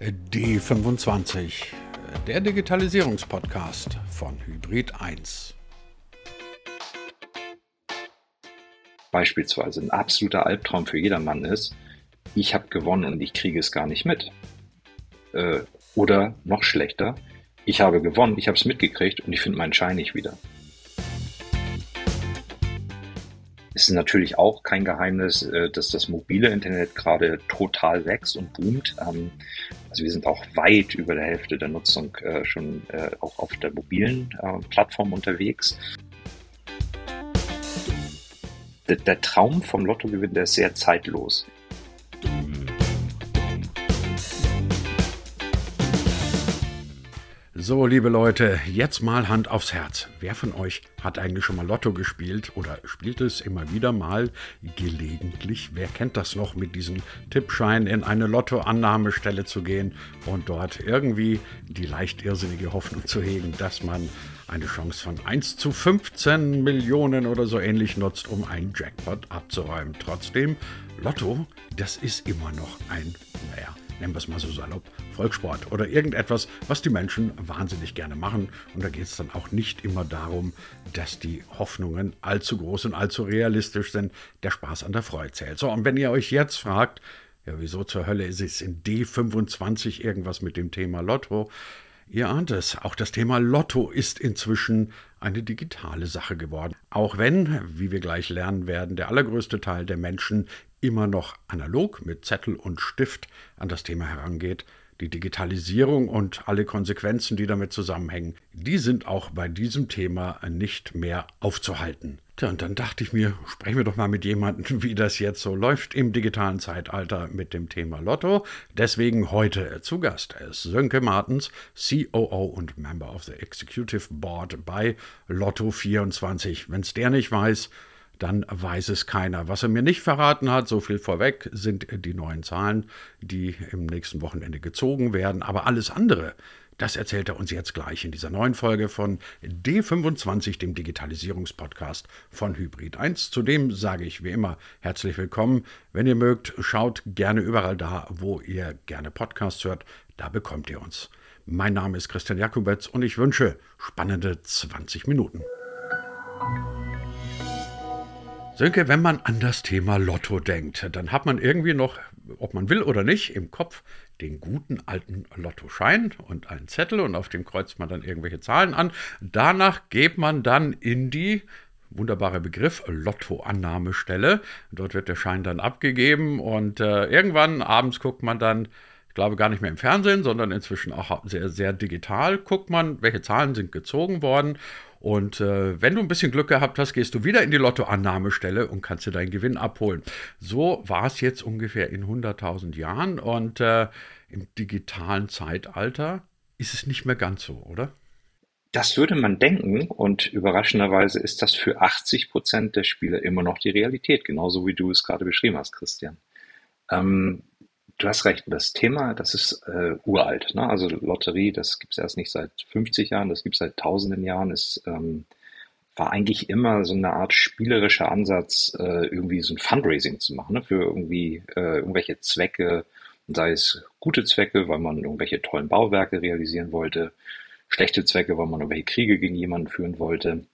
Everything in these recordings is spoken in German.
D25, der Digitalisierungspodcast von Hybrid 1. Beispielsweise ein absoluter Albtraum für jedermann ist, ich habe gewonnen und ich kriege es gar nicht mit. Äh, oder noch schlechter, ich habe gewonnen, ich habe es mitgekriegt und ich finde meinen Schein nicht wieder. Ist natürlich auch kein Geheimnis, äh, dass das mobile Internet gerade total wächst und boomt. Ähm, also wir sind auch weit über der Hälfte der Nutzung äh, schon äh, auch auf der mobilen Plattform unterwegs. Der Traum vom Lottogewinn, der ist sehr zeitlos. So, liebe Leute, jetzt mal Hand aufs Herz. Wer von euch hat eigentlich schon mal Lotto gespielt oder spielt es immer wieder mal gelegentlich? Wer kennt das noch, mit diesem Tippschein in eine Lottoannahmestelle zu gehen und dort irgendwie die leicht irrsinnige Hoffnung zu hegen, dass man eine Chance von 1 zu 15 Millionen oder so ähnlich nutzt, um einen Jackpot abzuräumen. Trotzdem, Lotto, das ist immer noch ein, naja, nennen wir es mal so salopp, Volkssport oder irgendetwas, was die Menschen wahnsinnig gerne machen. Und da geht es dann auch nicht immer darum, dass die Hoffnungen allzu groß und allzu realistisch sind. Der Spaß an der Freude zählt. So, und wenn ihr euch jetzt fragt, ja, wieso zur Hölle ist es in D25 irgendwas mit dem Thema Lotto? Ihr ahnt es, auch das Thema Lotto ist inzwischen eine digitale Sache geworden. Auch wenn, wie wir gleich lernen werden, der allergrößte Teil der Menschen immer noch analog mit Zettel und Stift an das Thema herangeht, die Digitalisierung und alle Konsequenzen, die damit zusammenhängen, die sind auch bei diesem Thema nicht mehr aufzuhalten. Tja, und dann dachte ich mir, sprechen wir doch mal mit jemandem, wie das jetzt so läuft im digitalen Zeitalter mit dem Thema Lotto. Deswegen heute zu Gast ist Sönke Martens, COO und Member of the Executive Board bei Lotto24. Wenn es der nicht weiß, dann weiß es keiner. Was er mir nicht verraten hat, so viel vorweg, sind die neuen Zahlen, die im nächsten Wochenende gezogen werden. Aber alles andere, das erzählt er uns jetzt gleich in dieser neuen Folge von D25, dem Digitalisierungspodcast von Hybrid 1. Zudem sage ich wie immer herzlich willkommen. Wenn ihr mögt, schaut gerne überall da, wo ihr gerne Podcasts hört. Da bekommt ihr uns. Mein Name ist Christian Jakubetz und ich wünsche spannende 20 Minuten. Sönke, wenn man an das Thema Lotto denkt, dann hat man irgendwie noch, ob man will oder nicht, im Kopf den guten alten Lottoschein und einen Zettel und auf dem kreuzt man dann irgendwelche Zahlen an. Danach geht man dann in die wunderbare Begriff Lottoannahmestelle. Dort wird der Schein dann abgegeben und äh, irgendwann abends guckt man dann, ich glaube gar nicht mehr im Fernsehen, sondern inzwischen auch sehr, sehr digital, guckt man, welche Zahlen sind gezogen worden und äh, wenn du ein bisschen Glück gehabt hast, gehst du wieder in die Lottoannahmestelle und kannst dir deinen Gewinn abholen. So war es jetzt ungefähr in 100.000 Jahren und äh, im digitalen Zeitalter ist es nicht mehr ganz so, oder? Das würde man denken und überraschenderweise ist das für 80 Prozent der Spieler immer noch die Realität, genauso wie du es gerade beschrieben hast, Christian. Ähm, Du hast recht, das Thema, das ist äh, uralt. Ne? Also Lotterie, das gibt es erst nicht seit 50 Jahren, das gibt es seit tausenden Jahren. Es ähm, war eigentlich immer so eine Art spielerischer Ansatz, äh, irgendwie so ein Fundraising zu machen, ne? für irgendwie äh, irgendwelche Zwecke, sei es gute Zwecke, weil man irgendwelche tollen Bauwerke realisieren wollte, schlechte Zwecke, weil man irgendwelche Kriege gegen jemanden führen wollte.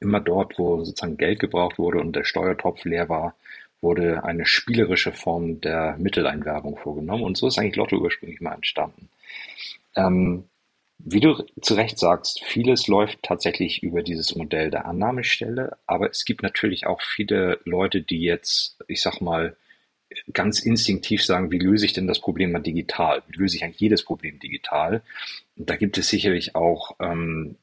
Immer dort, wo sozusagen Geld gebraucht wurde und der Steuertopf leer war, wurde eine spielerische Form der Mitteleinwerbung vorgenommen und so ist eigentlich Lotto ursprünglich mal entstanden. Ähm, wie du zu Recht sagst, vieles läuft tatsächlich über dieses Modell der Annahmestelle, aber es gibt natürlich auch viele Leute, die jetzt, ich sag mal, ganz instinktiv sagen, wie löse ich denn das Problem mal digital? Wie löse ich eigentlich jedes Problem digital? Und da gibt es sicherlich auch ähm,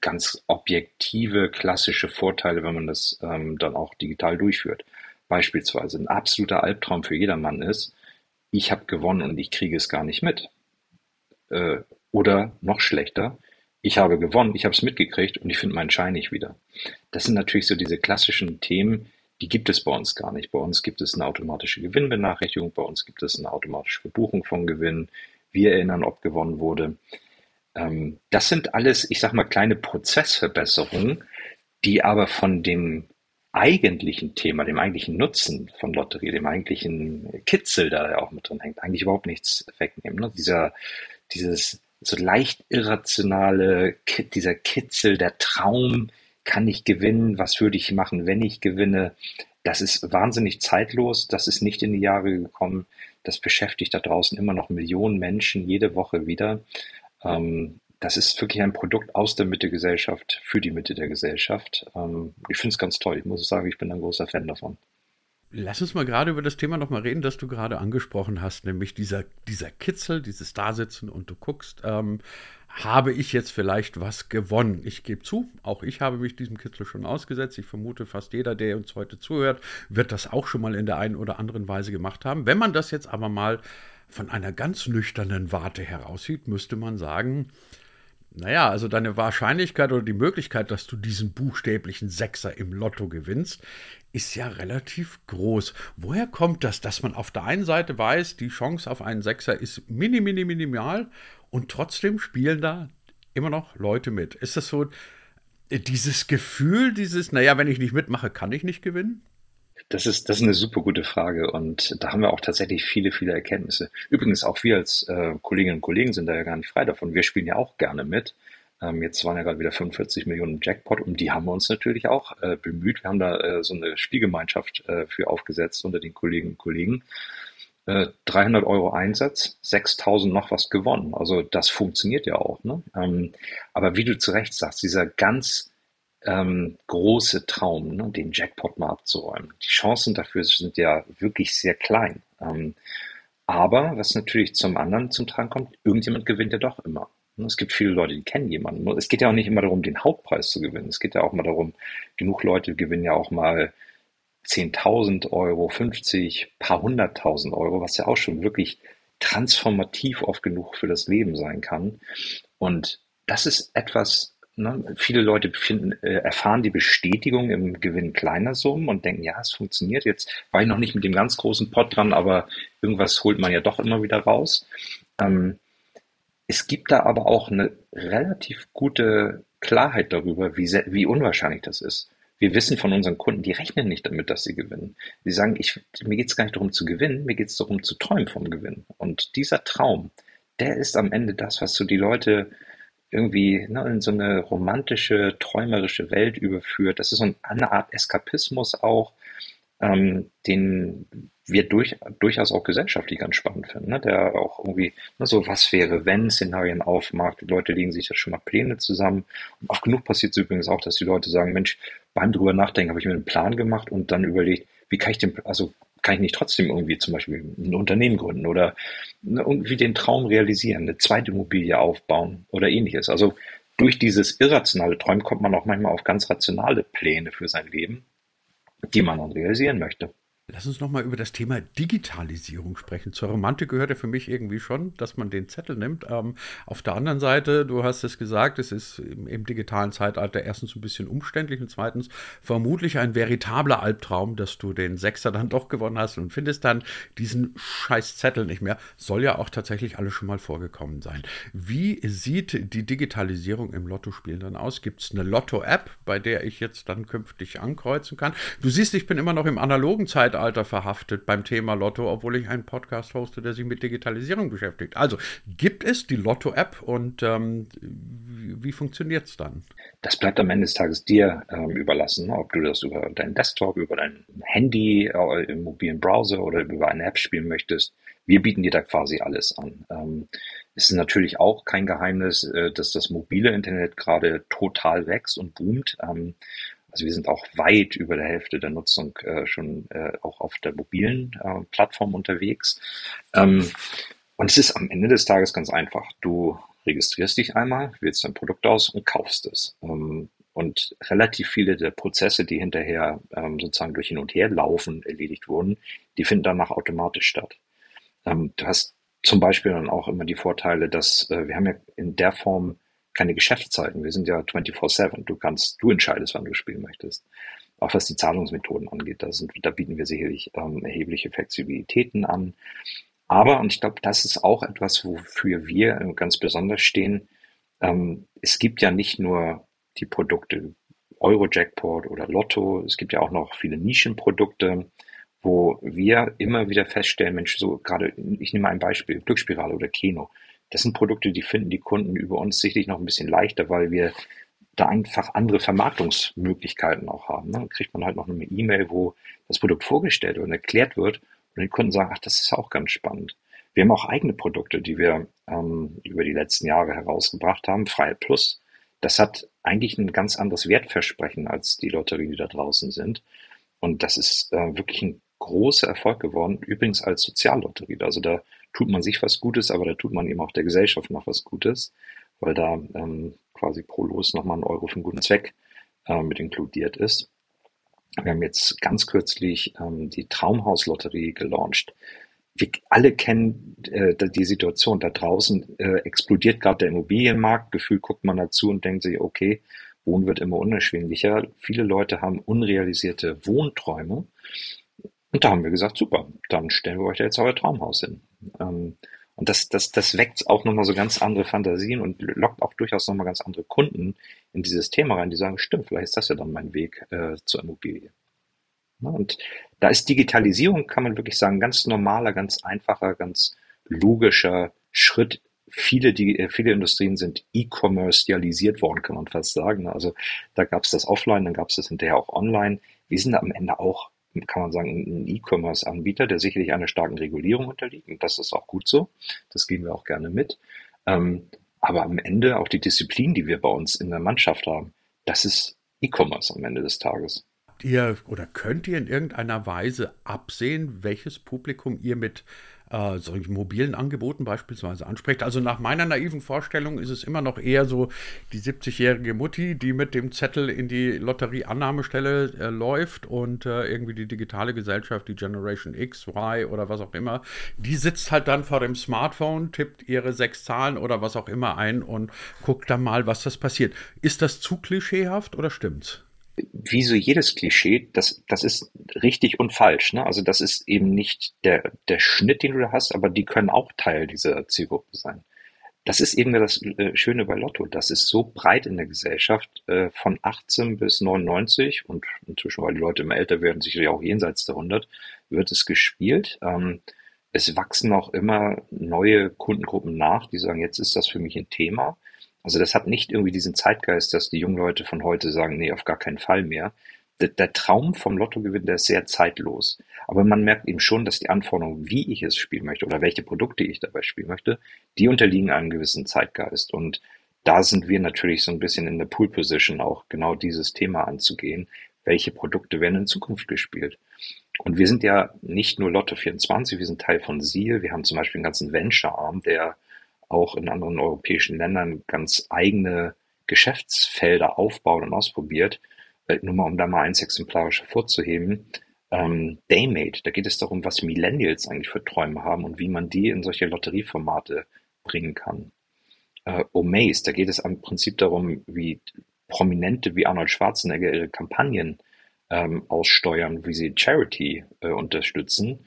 ganz objektive, klassische Vorteile, wenn man das ähm, dann auch digital durchführt beispielsweise ein absoluter Albtraum für jedermann ist, ich habe gewonnen und ich kriege es gar nicht mit. Äh, oder noch schlechter, ich habe gewonnen, ich habe es mitgekriegt und ich finde meinen Schein nicht wieder. Das sind natürlich so diese klassischen Themen, die gibt es bei uns gar nicht. Bei uns gibt es eine automatische Gewinnbenachrichtigung, bei uns gibt es eine automatische Verbuchung von Gewinn. Wir erinnern, ob gewonnen wurde. Ähm, das sind alles, ich sag mal, kleine Prozessverbesserungen, die aber von dem eigentlichen Thema, dem eigentlichen Nutzen von Lotterie, dem eigentlichen Kitzel, der da auch mit drin hängt, eigentlich überhaupt nichts wegnehmen. Ne? Dieser, dieses so leicht irrationale, dieser Kitzel, der Traum, kann ich gewinnen, was würde ich machen, wenn ich gewinne, das ist wahnsinnig zeitlos, das ist nicht in die Jahre gekommen, das beschäftigt da draußen immer noch Millionen Menschen jede Woche wieder. Ähm, das ist wirklich ein Produkt aus der Mitte-Gesellschaft für die Mitte der Gesellschaft. Ähm, ich finde es ganz toll. Ich muss sagen, ich bin ein großer Fan davon. Lass uns mal gerade über das Thema nochmal reden, das du gerade angesprochen hast, nämlich dieser, dieser Kitzel, dieses Dasitzen und du guckst, ähm, habe ich jetzt vielleicht was gewonnen? Ich gebe zu, auch ich habe mich diesem Kitzel schon ausgesetzt. Ich vermute, fast jeder, der uns heute zuhört, wird das auch schon mal in der einen oder anderen Weise gemacht haben. Wenn man das jetzt aber mal von einer ganz nüchternen Warte heraussieht, müsste man sagen, naja, also deine Wahrscheinlichkeit oder die Möglichkeit, dass du diesen buchstäblichen Sechser im Lotto gewinnst, ist ja relativ groß. Woher kommt das, dass man auf der einen Seite weiß, die Chance auf einen Sechser ist mini, mini, minimal und trotzdem spielen da immer noch Leute mit? Ist das so dieses Gefühl, dieses, naja, wenn ich nicht mitmache, kann ich nicht gewinnen? Das ist, das ist eine super gute Frage und da haben wir auch tatsächlich viele, viele Erkenntnisse. Übrigens auch wir als äh, Kolleginnen und Kollegen sind da ja gar nicht frei davon. Wir spielen ja auch gerne mit. Ähm, jetzt waren ja gerade wieder 45 Millionen Jackpot und die haben wir uns natürlich auch äh, bemüht. Wir haben da äh, so eine Spielgemeinschaft äh, für aufgesetzt unter den Kolleginnen und Kollegen. 300 äh, Euro Einsatz, 6000 noch was gewonnen. Also das funktioniert ja auch. Ne? Ähm, aber wie du zu Recht sagst, dieser ganz ähm, große Traum, ne, den Jackpot mal abzuräumen. Die Chancen dafür sind ja wirklich sehr klein. Ähm, aber was natürlich zum anderen zum Tragen kommt, irgendjemand gewinnt ja doch immer. Ne, es gibt viele Leute, die kennen jemanden. Es geht ja auch nicht immer darum, den Hauptpreis zu gewinnen. Es geht ja auch mal darum, genug Leute gewinnen ja auch mal 10.000 Euro, 50, paar hunderttausend Euro, was ja auch schon wirklich transformativ oft genug für das Leben sein kann. Und das ist etwas, Ne? Viele Leute finden, äh, erfahren die Bestätigung im Gewinn kleiner Summen und denken, ja, es funktioniert. Jetzt war ich noch nicht mit dem ganz großen Pot dran, aber irgendwas holt man ja doch immer wieder raus. Ähm, es gibt da aber auch eine relativ gute Klarheit darüber, wie, sehr, wie unwahrscheinlich das ist. Wir wissen von unseren Kunden, die rechnen nicht damit, dass sie gewinnen. Sie sagen, ich, mir geht es gar nicht darum zu gewinnen, mir geht es darum zu träumen vom Gewinn. Und dieser Traum, der ist am Ende das, was so die Leute irgendwie ne, in so eine romantische, träumerische Welt überführt. Das ist so eine Art Eskapismus auch, ähm, den wir durch, durchaus auch gesellschaftlich ganz spannend finden, ne? der auch irgendwie ne, so was wäre, wenn Szenarien aufmacht. Die Leute legen sich ja schon mal Pläne zusammen. Und oft genug passiert es übrigens auch, dass die Leute sagen, Mensch, beim drüber nachdenken habe ich mir einen Plan gemacht und dann überlegt, wie kann ich den, also kann ich nicht trotzdem irgendwie zum Beispiel ein Unternehmen gründen oder irgendwie den Traum realisieren, eine zweite Immobilie aufbauen oder ähnliches. Also durch dieses irrationale Träumen kommt man auch manchmal auf ganz rationale Pläne für sein Leben, die man dann realisieren möchte. Lass uns nochmal über das Thema Digitalisierung sprechen. Zur Romantik gehört ja für mich irgendwie schon, dass man den Zettel nimmt. Ähm, auf der anderen Seite, du hast es gesagt, es ist im, im, digitalen Zeitalter erstens ein bisschen umständlich und zweitens vermutlich ein veritabler Albtraum, dass du den Sechser dann doch gewonnen hast und findest dann diesen scheiß Zettel nicht mehr. Soll ja auch tatsächlich alles schon mal vorgekommen sein. Wie sieht die Digitalisierung im Lottospielen dann aus? Gibt es eine Lotto-App, bei der ich jetzt dann künftig ankreuzen kann? Du siehst, ich bin immer noch im analogen Zeitalter Zeitalter verhaftet beim Thema Lotto, obwohl ich einen Podcast hoste, der sich mit Digitalisierung beschäftigt. Also gibt es die Lotto-App und ähm, wie, funktioniert es dann? Das bleibt am Ende des Tages dir ähm, überlassen, ob du das über deinen Desktop, über dein Handy, äh, im mobilen Browser oder über eine App spielen möchtest. Wir bieten dir da quasi alles an. Ähm, es ist natürlich auch kein Geheimnis, äh, dass das mobile Internet gerade total wächst und boomt. Also wir sind auch weit über der Hälfte der Nutzung äh, schon äh, auch auf der mobilen äh, Plattform unterwegs. Ähm, und es ist am Ende des Tages ganz einfach. Du registrierst dich einmal, wählst dein Produkt aus und kaufst es. Ähm, und relativ viele der Prozesse, die hinterher ähm, sozusagen durch hin und her laufen, erledigt wurden, die finden danach automatisch statt. Ähm, du hast zum Beispiel dann auch immer die Vorteile, dass äh, wir haben ja in der Form keine Geschäftszeiten. Wir sind ja 24-7. Du kannst, du entscheidest, wann du spielen möchtest. Auch was die Zahlungsmethoden angeht, da, sind, da bieten wir sicherlich ähm, erhebliche Flexibilitäten an. Aber, und ich glaube, das ist auch etwas, wofür wir ganz besonders stehen, ähm, es gibt ja nicht nur die Produkte Euro-Jackpot oder Lotto. Es gibt ja auch noch viele Nischenprodukte, wo wir immer wieder feststellen, Mensch, so gerade, ich nehme ein Beispiel, Glücksspirale oder Keno. Das sind Produkte, die finden die Kunden über uns sicherlich noch ein bisschen leichter, weil wir da einfach andere Vermarktungsmöglichkeiten auch haben. Ne? Dann kriegt man halt noch eine E-Mail, wo das Produkt vorgestellt und erklärt wird und die Kunden sagen, ach, das ist auch ganz spannend. Wir haben auch eigene Produkte, die wir ähm, über die letzten Jahre herausgebracht haben. Freiheit Plus. Das hat eigentlich ein ganz anderes Wertversprechen als die Lotterie, die da draußen sind. Und das ist äh, wirklich ein großer Erfolg geworden. Übrigens als Soziallotterie. Also da tut man sich was Gutes, aber da tut man eben auch der Gesellschaft noch was Gutes, weil da ähm, quasi pro Los nochmal ein Euro für einen guten Zweck äh, mit inkludiert ist. Wir haben jetzt ganz kürzlich ähm, die Traumhauslotterie gelauncht. Wir alle kennen äh, die Situation da draußen, äh, explodiert gerade der Immobilienmarkt. Gefühlt guckt man dazu und denkt sich, okay, Wohnen wird immer unerschwinglicher. Viele Leute haben unrealisierte Wohnträume. Und da haben wir gesagt, super, dann stellen wir euch da jetzt euer Traumhaus hin. Ähm, und das, das, das weckt auch nochmal so ganz andere Fantasien und lockt auch durchaus nochmal ganz andere Kunden in dieses Thema rein, die sagen, stimmt, vielleicht ist das ja dann mein Weg äh, zur Immobilie. Ja, und da ist Digitalisierung, kann man wirklich sagen, ganz normaler, ganz einfacher, ganz logischer Schritt. Viele, die, äh, viele Industrien sind e-commercialisiert worden, kann man fast sagen. Also da gab es das offline, dann gab es das hinterher auch online. Wir sind am Ende auch kann man sagen, ein E-Commerce-Anbieter, der sicherlich einer starken Regulierung unterliegt. Und das ist auch gut so. Das gehen wir auch gerne mit. Ähm, aber am Ende auch die Disziplin, die wir bei uns in der Mannschaft haben, das ist E-Commerce am Ende des Tages. Ihr oder könnt ihr in irgendeiner Weise absehen, welches Publikum ihr mit äh, solchen mobilen Angeboten beispielsweise anspricht. Also nach meiner naiven Vorstellung ist es immer noch eher so die 70-jährige Mutti, die mit dem Zettel in die Lotterieannahmestelle äh, läuft und äh, irgendwie die digitale Gesellschaft, die Generation X, Y oder was auch immer, die sitzt halt dann vor dem Smartphone, tippt ihre sechs Zahlen oder was auch immer ein und guckt dann mal, was das passiert. Ist das zu klischeehaft oder stimmt's? Wie so jedes Klischee, das, das ist richtig und falsch. Ne? Also das ist eben nicht der, der Schnitt, den du da hast, aber die können auch Teil dieser Zielgruppe sein. Das ist eben das äh, Schöne bei Lotto. Das ist so breit in der Gesellschaft, äh, von 18 bis 99 und inzwischen, weil die Leute immer älter werden, sicherlich auch jenseits der 100, wird es gespielt. Ähm, es wachsen auch immer neue Kundengruppen nach, die sagen, jetzt ist das für mich ein Thema. Also das hat nicht irgendwie diesen Zeitgeist, dass die jungen Leute von heute sagen, nee, auf gar keinen Fall mehr. Der, der Traum vom Lottogewinn, der ist sehr zeitlos. Aber man merkt eben schon, dass die Anforderungen, wie ich es spielen möchte oder welche Produkte ich dabei spielen möchte, die unterliegen einem gewissen Zeitgeist. Und da sind wir natürlich so ein bisschen in der Pool Position auch genau dieses Thema anzugehen. Welche Produkte werden in Zukunft gespielt? Und wir sind ja nicht nur Lotto 24, wir sind Teil von SEAL. Wir haben zum Beispiel einen ganzen Venture-Arm, der auch in anderen europäischen Ländern ganz eigene Geschäftsfelder aufbaut und ausprobiert. Äh, nur mal, um da mal eins exemplarisch hervorzuheben. Ähm, Daymate, da geht es darum, was Millennials eigentlich für Träume haben und wie man die in solche Lotterieformate bringen kann. Äh, Omaze, da geht es im Prinzip darum, wie Prominente wie Arnold Schwarzenegger ihre Kampagnen ähm, aussteuern, wie sie Charity äh, unterstützen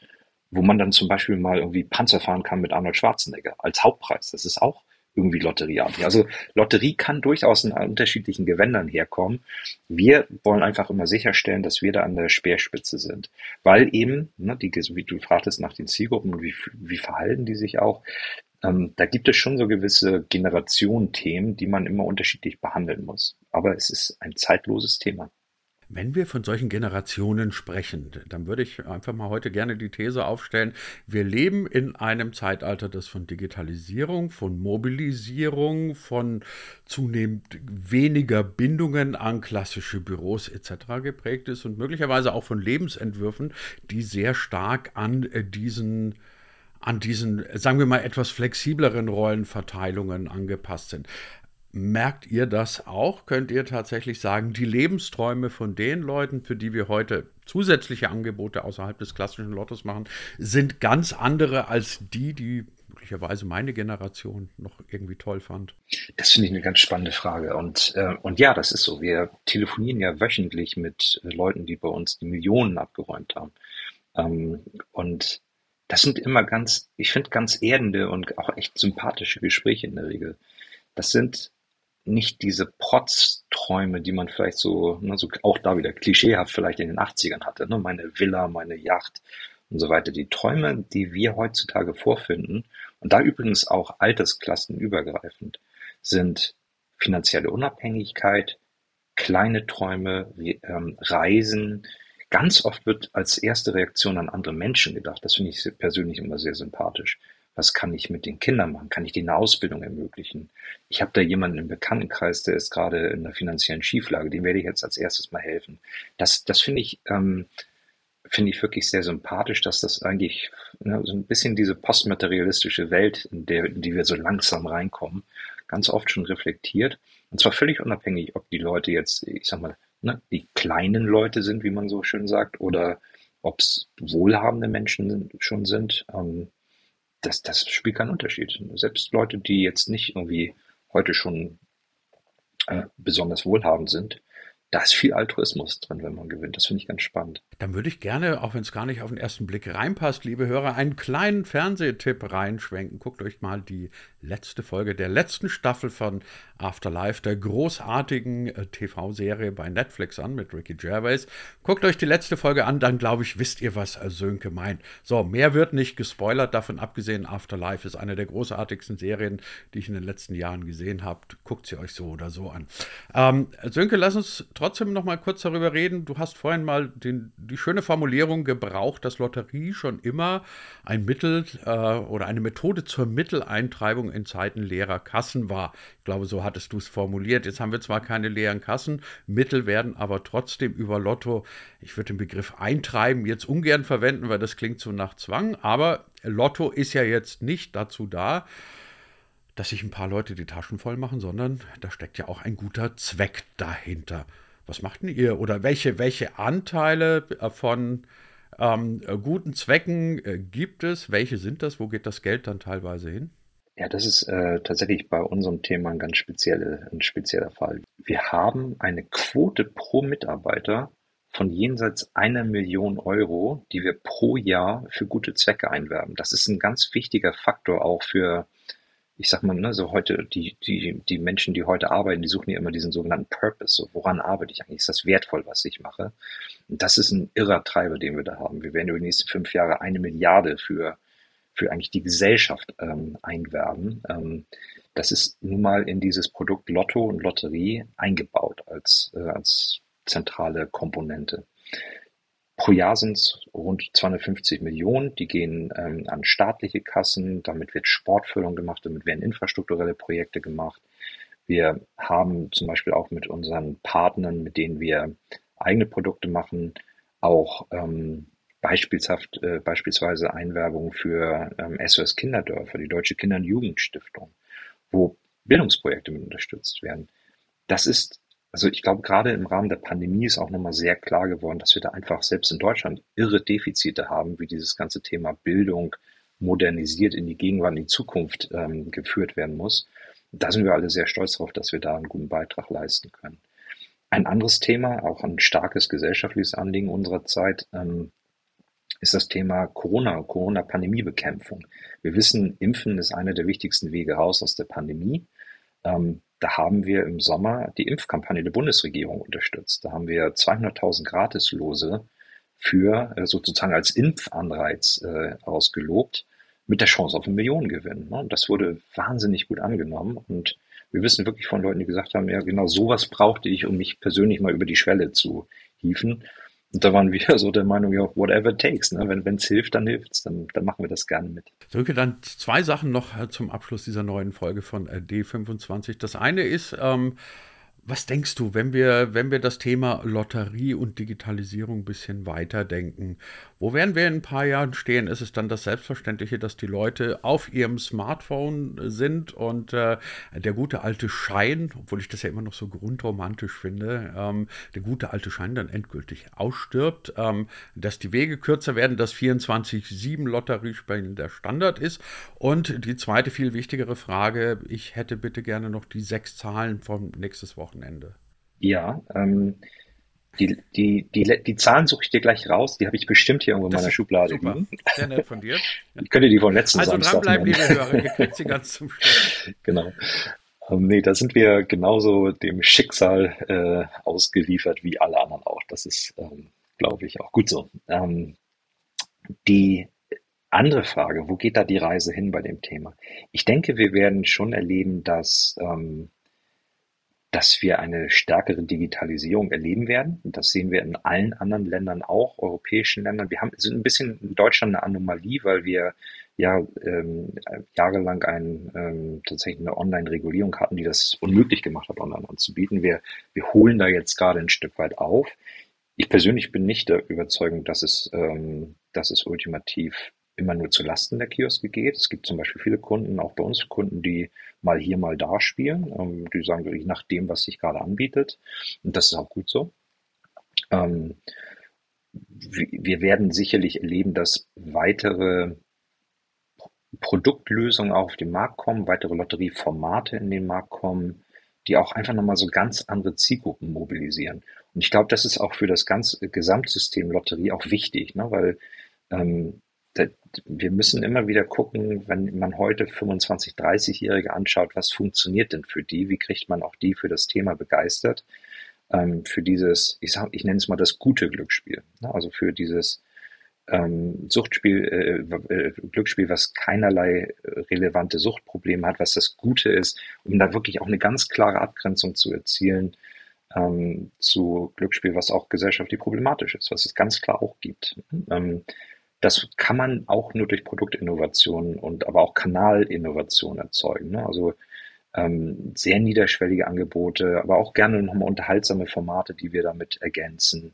wo man dann zum Beispiel mal irgendwie Panzer fahren kann mit Arnold Schwarzenegger als Hauptpreis. Das ist auch irgendwie lotterieartig. Also Lotterie kann durchaus in unterschiedlichen Gewändern herkommen. Wir wollen einfach immer sicherstellen, dass wir da an der Speerspitze sind. Weil eben, ne, die, wie du fragtest nach den Zielgruppen wie, wie verhalten die sich auch, ähm, da gibt es schon so gewisse Generationenthemen, die man immer unterschiedlich behandeln muss. Aber es ist ein zeitloses Thema. Wenn wir von solchen Generationen sprechen, dann würde ich einfach mal heute gerne die These aufstellen, wir leben in einem Zeitalter, das von Digitalisierung, von Mobilisierung, von zunehmend weniger Bindungen an klassische Büros etc. geprägt ist und möglicherweise auch von Lebensentwürfen, die sehr stark an äh, diesen an diesen, sagen wir mal, etwas flexibleren Rollenverteilungen angepasst sind. Merkt ihr das auch? Könnt ihr tatsächlich sagen, die Lebensträume von den Leuten, für die wir heute zusätzliche Angebote außerhalb des klassischen Lottos machen, sind ganz andere als die, die möglicherweise meine Generation noch irgendwie toll fand? Das finde ich eine ganz spannende Frage. Und, äh, und ja, das ist so. Wir telefonieren ja wöchentlich mit Leuten, die bei uns die Millionen abgeräumt haben. Ähm, und das sind immer ganz, ich finde, ganz erdende und auch echt sympathische Gespräche in der Regel. Das sind nicht diese Protzträume, die man vielleicht so, ne, so auch da wieder klischeehaft vielleicht in den 80ern hatte, ne, meine Villa, meine Yacht und so weiter. Die Träume, die wir heutzutage vorfinden, und da übrigens auch altersklassenübergreifend, sind finanzielle Unabhängigkeit, kleine Träume, ähm, Reisen. Ganz oft wird als erste Reaktion an andere Menschen gedacht. Das finde ich persönlich immer sehr sympathisch. Was kann ich mit den Kindern machen? Kann ich denen eine Ausbildung ermöglichen? Ich habe da jemanden im Bekanntenkreis, der ist gerade in einer finanziellen Schieflage. Dem werde ich jetzt als erstes mal helfen. Das, das finde ich, ähm, finde ich wirklich sehr sympathisch, dass das eigentlich ne, so ein bisschen diese postmaterialistische Welt, in, der, in die wir so langsam reinkommen, ganz oft schon reflektiert. Und zwar völlig unabhängig, ob die Leute jetzt, ich sag mal, ne, die kleinen Leute sind, wie man so schön sagt, oder ob es wohlhabende Menschen schon sind. Ähm, das, das spielt keinen Unterschied. Selbst Leute, die jetzt nicht irgendwie heute schon äh, besonders wohlhabend sind, da ist viel Altruismus drin, wenn man gewinnt. Das finde ich ganz spannend. Dann würde ich gerne, auch wenn es gar nicht auf den ersten Blick reinpasst, liebe Hörer, einen kleinen Fernsehtipp reinschwenken. Guckt euch mal die letzte Folge der letzten Staffel von Afterlife, der großartigen äh, TV-Serie bei Netflix an mit Ricky Gervais. Guckt euch die letzte Folge an, dann glaube ich, wisst ihr, was Sönke meint. So, mehr wird nicht gespoilert, davon abgesehen, Afterlife ist eine der großartigsten Serien, die ich in den letzten Jahren gesehen habe. Guckt sie euch so oder so an. Ähm, Sönke, lass uns trotzdem noch mal kurz darüber reden. Du hast vorhin mal den, die schöne Formulierung gebraucht, dass Lotterie schon immer ein Mittel äh, oder eine Methode zur Mitteleintreibung in Zeiten leerer Kassen war. Ich glaube, so hattest du es formuliert. Jetzt haben wir zwar keine leeren Kassen, Mittel werden aber trotzdem über Lotto, ich würde den Begriff eintreiben jetzt ungern verwenden, weil das klingt so nach Zwang, aber Lotto ist ja jetzt nicht dazu da, dass sich ein paar Leute die Taschen voll machen, sondern da steckt ja auch ein guter Zweck dahinter. Was macht denn ihr oder welche, welche Anteile äh, von ähm, äh, guten Zwecken äh, gibt es? Welche sind das? Wo geht das Geld dann teilweise hin? Ja, das ist äh, tatsächlich bei unserem Thema ein ganz spezielle, ein spezieller Fall. Wir haben eine Quote pro Mitarbeiter von jenseits einer Million Euro, die wir pro Jahr für gute Zwecke einwerben. Das ist ein ganz wichtiger Faktor auch für ich sag mal, ne, so heute, die, die, die Menschen, die heute arbeiten, die suchen ja immer diesen sogenannten Purpose. So, woran arbeite ich eigentlich? Ist das wertvoll, was ich mache? Und das ist ein irrer Treiber, den wir da haben. Wir werden über die nächsten fünf Jahre eine Milliarde für, für eigentlich die Gesellschaft ähm, einwerben. Ähm, das ist nun mal in dieses Produkt Lotto und Lotterie eingebaut als, äh, als zentrale Komponente. Pro Jahr sind es rund 250 Millionen, die gehen ähm, an staatliche Kassen, damit wird Sportförderung gemacht, damit werden infrastrukturelle Projekte gemacht. Wir haben zum Beispiel auch mit unseren Partnern, mit denen wir eigene Produkte machen, auch ähm, beispielshaft, äh, beispielsweise Einwerbung für ähm, SOS Kinderdörfer, die Deutsche Kinder- und Jugendstiftung, wo Bildungsprojekte mit unterstützt werden. Das ist also ich glaube, gerade im Rahmen der Pandemie ist auch nochmal sehr klar geworden, dass wir da einfach selbst in Deutschland irre Defizite haben, wie dieses ganze Thema Bildung modernisiert in die Gegenwart, in die Zukunft ähm, geführt werden muss. da sind wir alle sehr stolz darauf, dass wir da einen guten Beitrag leisten können. Ein anderes Thema, auch ein starkes gesellschaftliches Anliegen unserer Zeit, ähm, ist das Thema Corona, Corona-Pandemiebekämpfung. Wir wissen, Impfen ist einer der wichtigsten Wege raus aus der Pandemie. Ähm, da haben wir im Sommer die Impfkampagne der Bundesregierung unterstützt. Da haben wir 200.000 Gratislose für äh, sozusagen als Impfanreiz äh, ausgelobt mit der Chance auf einen Millionengewinn. Ne? Und das wurde wahnsinnig gut angenommen und wir wissen wirklich von Leuten, die gesagt haben, ja genau sowas brauchte ich, um mich persönlich mal über die Schwelle zu hieven. Und da waren wir so der Meinung, ja, whatever it takes. Ne? Wenn es hilft, dann hilft's. Dann, dann machen wir das gerne mit. Drücke dann zwei Sachen noch äh, zum Abschluss dieser neuen Folge von äh, D25. Das eine ist, ähm, was denkst du, wenn wir, wenn wir das Thema Lotterie und Digitalisierung ein bisschen weiterdenken? Wo werden wir in ein paar Jahren stehen? Ist es dann das Selbstverständliche, dass die Leute auf ihrem Smartphone sind und äh, der gute alte Schein, obwohl ich das ja immer noch so grundromantisch finde, ähm, der gute alte Schein dann endgültig ausstirbt, ähm, dass die Wege kürzer werden, dass 24-7 Lotteriespielen der Standard ist? Und die zweite, viel wichtigere Frage, ich hätte bitte gerne noch die sechs Zahlen vom nächstes Wochenende. Ja, ähm, die, die, die, die Zahlen suche ich dir gleich raus. Die habe ich bestimmt hier irgendwo in meiner Schublade super. liegen. Sehr nett von dir. Ich könnte die von letzten also Samstag dranbleiben, liebe Hörer. Ihr kriegt sie ganz zum Schluss. Genau. Ähm, nee, da sind wir genauso dem Schicksal äh, ausgeliefert wie alle anderen auch. Das ist, ähm, glaube ich, auch gut so. Ähm, die andere Frage, wo geht da die Reise hin bei dem Thema? Ich denke, wir werden schon erleben, dass ähm, dass wir eine stärkere Digitalisierung erleben werden. Und das sehen wir in allen anderen Ländern auch, europäischen Ländern. Wir haben, sind ein bisschen in Deutschland eine Anomalie, weil wir ja ähm, jahrelang ein, ähm, tatsächlich eine Online-Regulierung hatten, die das unmöglich gemacht hat, online anzubieten. Wir, wir holen da jetzt gerade ein Stück weit auf. Ich persönlich bin nicht der Überzeugung, dass es, ähm, dass es ultimativ immer nur zu Lasten der Kioske geht. Es gibt zum Beispiel viele Kunden, auch bei uns Kunden, die mal hier, mal da spielen. Ähm, die sagen wirklich nach dem, was sich gerade anbietet. Und das ist auch gut so. Ähm, wir werden sicherlich erleben, dass weitere Produktlösungen auch auf den Markt kommen, weitere Lotterieformate in den Markt kommen, die auch einfach nochmal so ganz andere Zielgruppen mobilisieren. Und ich glaube, das ist auch für das ganze Gesamtsystem Lotterie auch wichtig, ne? weil ähm, wir müssen immer wieder gucken, wenn man heute 25-, 30-Jährige anschaut, was funktioniert denn für die? Wie kriegt man auch die für das Thema begeistert? Ähm, für dieses, ich, sag, ich nenne es mal das gute Glücksspiel. Ne? Also für dieses ähm, Suchtspiel, äh, äh, Glücksspiel, was keinerlei relevante Suchtprobleme hat, was das Gute ist, um da wirklich auch eine ganz klare Abgrenzung zu erzielen ähm, zu Glücksspiel, was auch gesellschaftlich problematisch ist, was es ganz klar auch gibt. Ähm, das kann man auch nur durch Produktinnovation und aber auch Kanalinnovation erzeugen. Ne? Also ähm, sehr niederschwellige Angebote, aber auch gerne nochmal unterhaltsame Formate, die wir damit ergänzen.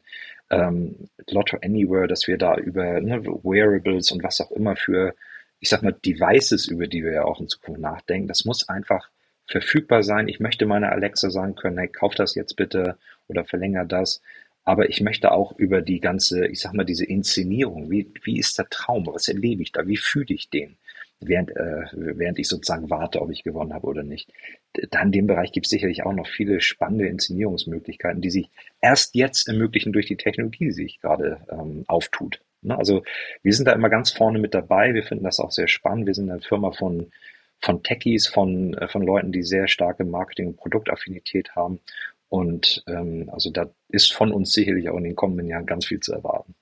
Ähm, Lotto Anywhere, dass wir da über ne, Wearables und was auch immer für, ich sag mal, Devices, über die wir ja auch in Zukunft nachdenken, das muss einfach verfügbar sein. Ich möchte meiner Alexa sagen können, hey, kauf das jetzt bitte oder verlänger das. Aber ich möchte auch über die ganze, ich sag mal, diese Inszenierung, wie, wie ist der Traum, was erlebe ich da, wie fühle ich den, während, äh, während ich sozusagen warte, ob ich gewonnen habe oder nicht. Da in dem Bereich gibt es sicherlich auch noch viele spannende Inszenierungsmöglichkeiten, die sich erst jetzt ermöglichen durch die Technologie, die sich gerade ähm, auftut. Ne? Also wir sind da immer ganz vorne mit dabei, wir finden das auch sehr spannend, wir sind eine Firma von von Techies, von, äh, von Leuten, die sehr starke Marketing- und Produktaffinität haben. Und ähm, also da ist von uns sicherlich auch in den kommenden Jahren ganz viel zu erwarten.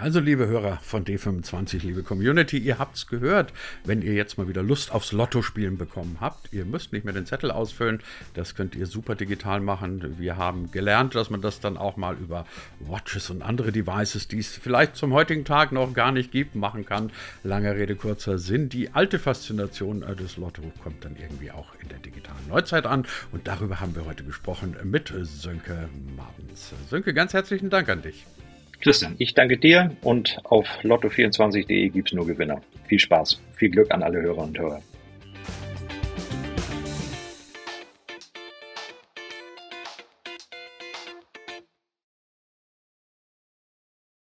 Also, liebe Hörer von D25, liebe Community, ihr habt's gehört. Wenn ihr jetzt mal wieder Lust aufs Lotto-Spielen bekommen habt, ihr müsst nicht mehr den Zettel ausfüllen. Das könnt ihr super digital machen. Wir haben gelernt, dass man das dann auch mal über Watches und andere Devices, die es vielleicht zum heutigen Tag noch gar nicht gibt, machen kann. Lange Rede, kurzer Sinn. Die alte Faszination äh, des Lotto kommt dann irgendwie auch in der digitalen Neuzeit an. Und darüber haben wir heute gesprochen mit Sönke Martens. Sönke, ganz herzlichen Dank an dich. Christian, ich danke dir und auf lotto24.de gibt es nur Gewinner. Viel Spaß, viel Glück an alle Hörer und Hörer.